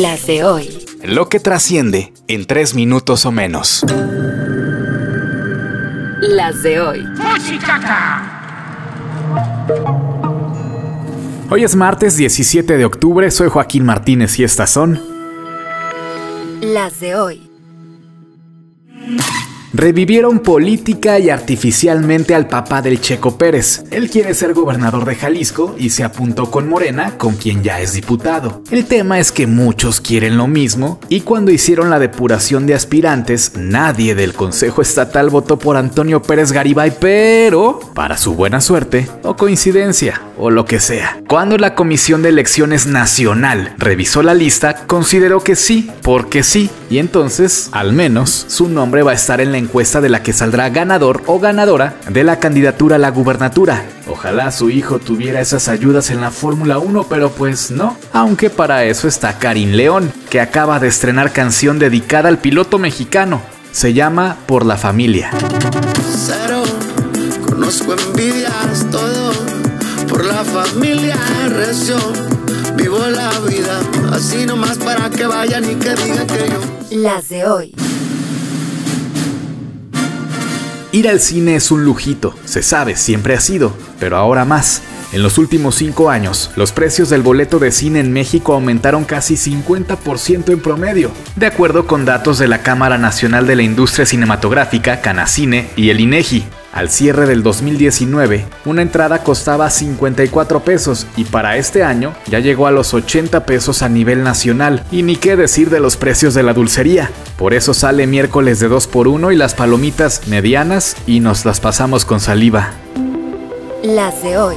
Las de hoy. Lo que trasciende en tres minutos o menos. Las de hoy. Hoy es martes 17 de octubre, soy Joaquín Martínez y estas son... Las de hoy. Revivieron política y artificialmente al papá del Checo Pérez. Él quiere ser gobernador de Jalisco y se apuntó con Morena, con quien ya es diputado. El tema es que muchos quieren lo mismo y cuando hicieron la depuración de aspirantes, nadie del Consejo Estatal votó por Antonio Pérez Garibay, pero, para su buena suerte, o coincidencia, o lo que sea, cuando la Comisión de Elecciones Nacional revisó la lista, consideró que sí, porque sí, y entonces, al menos, su nombre va a estar en la encuesta de la que saldrá ganador o ganadora de la candidatura a la gubernatura. Ojalá su hijo tuviera esas ayudas en la Fórmula 1, pero pues no. Aunque para eso está Karim León, que acaba de estrenar canción dedicada al piloto mexicano. Se llama Por la Familia. Cero, conozco envidias, todo por la familia recio. Vivo la vida así nomás para que vayan y que digan que yo. Las de hoy. Ir al cine es un lujito, se sabe, siempre ha sido, pero ahora más. En los últimos cinco años, los precios del boleto de cine en México aumentaron casi 50% en promedio, de acuerdo con datos de la Cámara Nacional de la Industria Cinematográfica, Canacine y el INEGI. Al cierre del 2019, una entrada costaba 54 pesos y para este año ya llegó a los 80 pesos a nivel nacional. Y ni qué decir de los precios de la dulcería. Por eso sale miércoles de 2x1 y las palomitas medianas y nos las pasamos con saliva. Las de hoy.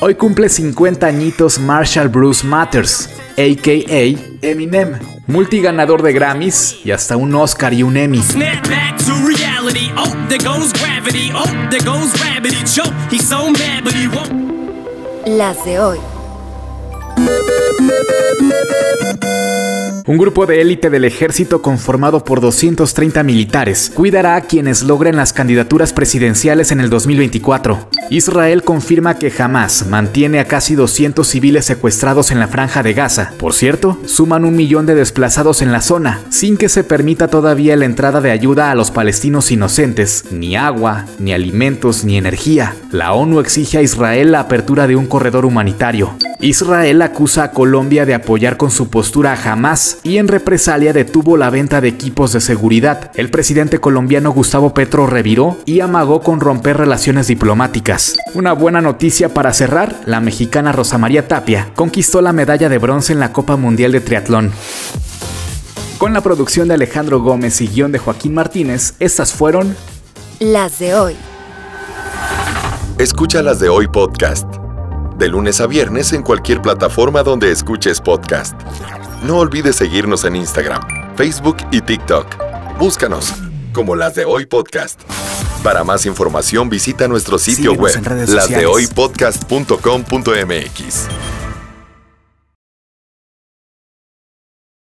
Hoy cumple 50 añitos Marshall Bruce Matters, a.k.a. Eminem, multiganador de Grammys y hasta un Oscar y un Emmy. Snap back to reality. There goes gravity. There goes gravity. Choke. He's so mad, but he won't. Las de hoy. Un grupo de élite del ejército conformado por 230 militares cuidará a quienes logren las candidaturas presidenciales en el 2024. Israel confirma que jamás mantiene a casi 200 civiles secuestrados en la franja de Gaza. Por cierto, suman un millón de desplazados en la zona, sin que se permita todavía la entrada de ayuda a los palestinos inocentes, ni agua, ni alimentos, ni energía. La ONU exige a Israel la apertura de un corredor humanitario. Israel acusa a Colombia de apoyar con su postura a Hamas y en represalia detuvo la venta de equipos de seguridad. El presidente colombiano Gustavo Petro reviró y amagó con romper relaciones diplomáticas. Una buena noticia para cerrar, la mexicana Rosa María Tapia conquistó la medalla de bronce en la Copa Mundial de Triatlón. Con la producción de Alejandro Gómez y guion de Joaquín Martínez, estas fueron Las de hoy. Escucha las de hoy podcast. De lunes a viernes en cualquier plataforma donde escuches podcast. No olvides seguirnos en Instagram, Facebook y TikTok. Búscanos como las de hoy podcast. Para más información visita nuestro sitio Síguenos web lasdehoypodcast.com.mx.